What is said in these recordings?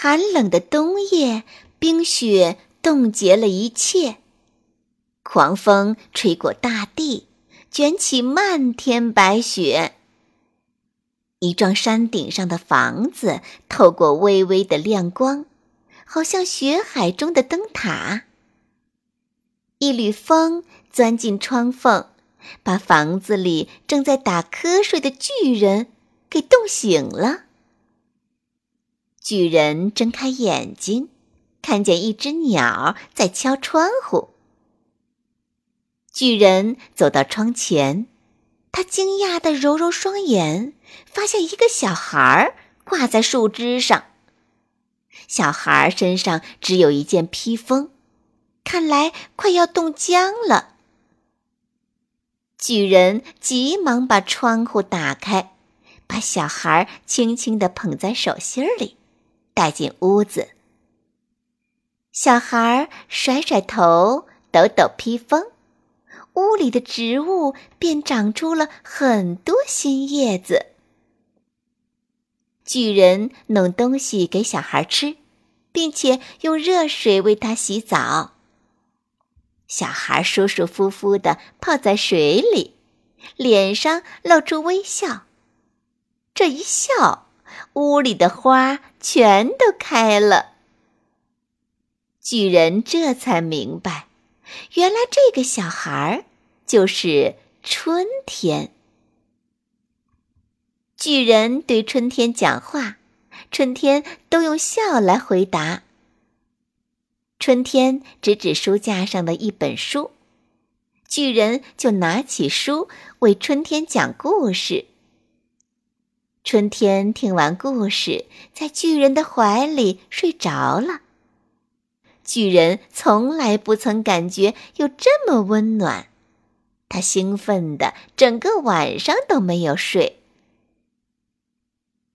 寒冷的冬夜，冰雪冻结了一切。狂风吹过大地，卷起漫天白雪。一幢山顶上的房子透过微微的亮光，好像雪海中的灯塔。一缕风钻进窗缝，把房子里正在打瞌睡的巨人给冻醒了。巨人睁开眼睛，看见一只鸟在敲窗户。巨人走到窗前，他惊讶地揉揉双眼，发现一个小孩挂在树枝上。小孩身上只有一件披风，看来快要冻僵了。巨人急忙把窗户打开，把小孩轻轻地捧在手心里。带进屋子，小孩甩甩头，抖抖披风，屋里的植物便长出了很多新叶子。巨人弄东西给小孩吃，并且用热水为他洗澡。小孩舒舒服服的泡在水里，脸上露出微笑。这一笑。屋里的花全都开了。巨人这才明白，原来这个小孩就是春天。巨人对春天讲话，春天都用笑来回答。春天指指书架上的一本书，巨人就拿起书为春天讲故事。春天听完故事，在巨人的怀里睡着了。巨人从来不曾感觉有这么温暖，他兴奋的整个晚上都没有睡。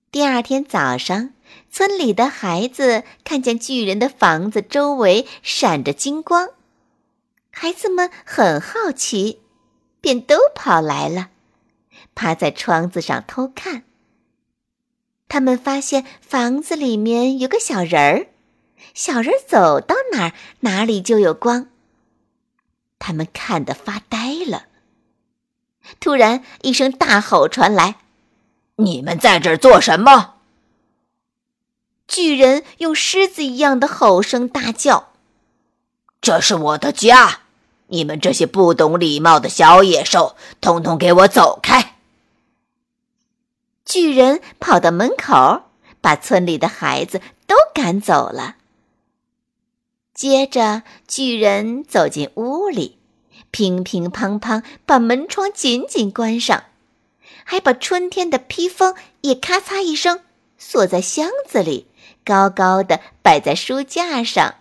第二天早上，村里的孩子看见巨人的房子周围闪着金光，孩子们很好奇，便都跑来了，趴在窗子上偷看。他们发现房子里面有个小人儿，小人走到哪儿，哪里就有光。他们看得发呆了。突然，一声大吼传来：“你们在这儿做什么？”巨人用狮子一样的吼声大叫：“这是我的家！你们这些不懂礼貌的小野兽，统统给我走开！”巨人跑到门口，把村里的孩子都赶走了。接着，巨人走进屋里，乒乒乓乓把门窗紧紧关上，还把春天的披风也咔嚓一声锁在箱子里，高高的摆在书架上。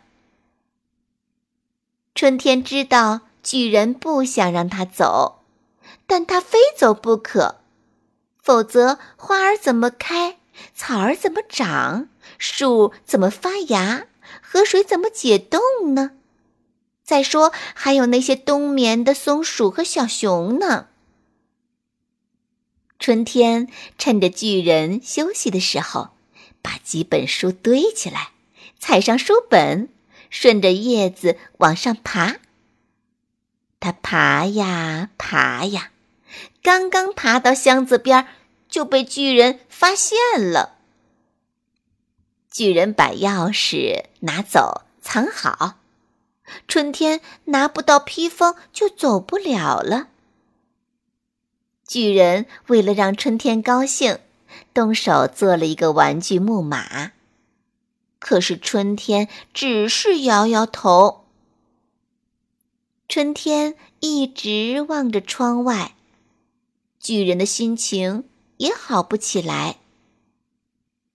春天知道巨人不想让他走，但他非走不可。否则，花儿怎么开，草儿怎么长，树怎么发芽，河水怎么解冻呢？再说，还有那些冬眠的松鼠和小熊呢。春天趁着巨人休息的时候，把几本书堆起来，踩上书本，顺着叶子往上爬。他爬呀爬呀。刚刚爬到箱子边，就被巨人发现了。巨人把钥匙拿走，藏好。春天拿不到披风，就走不了了。巨人为了让春天高兴，动手做了一个玩具木马。可是春天只是摇摇头。春天一直望着窗外。巨人的心情也好不起来。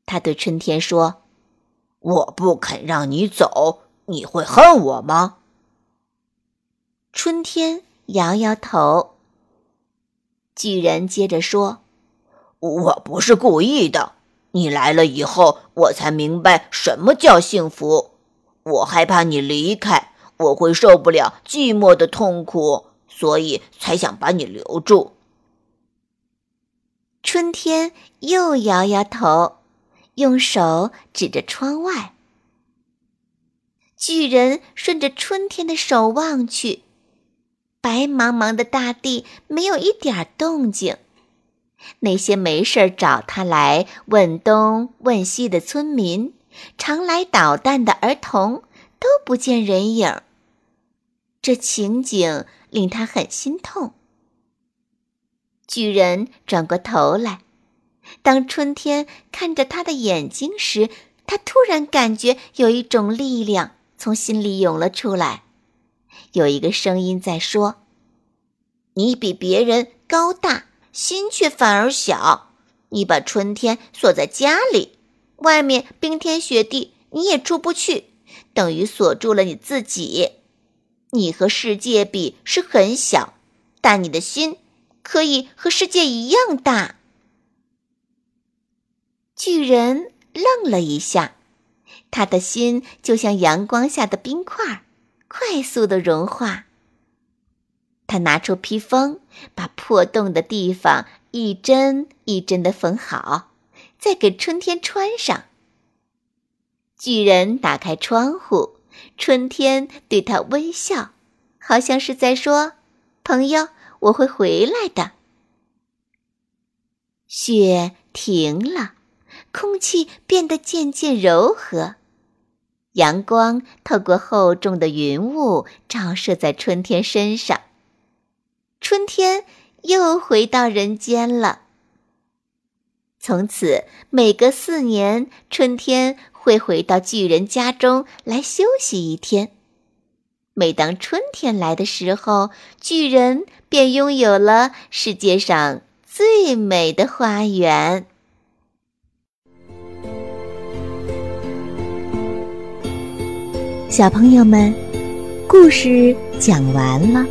他对春天说：“我不肯让你走，你会恨我吗？春天摇摇头。巨人接着说：“我不是故意的。你来了以后，我才明白什么叫幸福。我害怕你离开，我会受不了寂寞的痛苦，所以才想把你留住。”春天又摇摇头，用手指着窗外。巨人顺着春天的手望去。白茫茫的大地没有一点动静，那些没事找他来问东问西的村民，常来捣蛋的儿童都不见人影。这情景令他很心痛。巨人转过头来，当春天看着他的眼睛时，他突然感觉有一种力量从心里涌了出来。有一个声音在说：“你比别人高大，心却反而小。你把春天锁在家里，外面冰天雪地你也出不去，等于锁住了你自己。你和世界比是很小，但你的心可以和世界一样大。”巨人愣了一下，他的心就像阳光下的冰块。快速的融化。他拿出披风，把破洞的地方一针一针的缝好，再给春天穿上。巨人打开窗户，春天对他微笑，好像是在说：“朋友，我会回来的。”雪停了，空气变得渐渐柔和。阳光透过厚重的云雾，照射在春天身上。春天又回到人间了。从此，每隔四年，春天会回到巨人家中来休息一天。每当春天来的时候，巨人便拥有了世界上最美的花园。小朋友们，故事讲完了，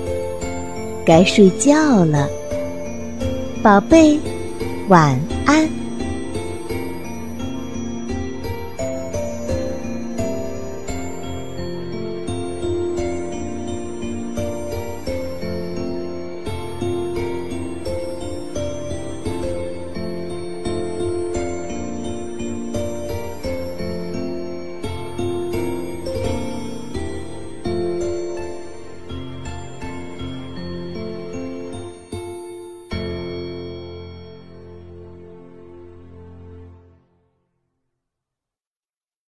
该睡觉了，宝贝，晚安。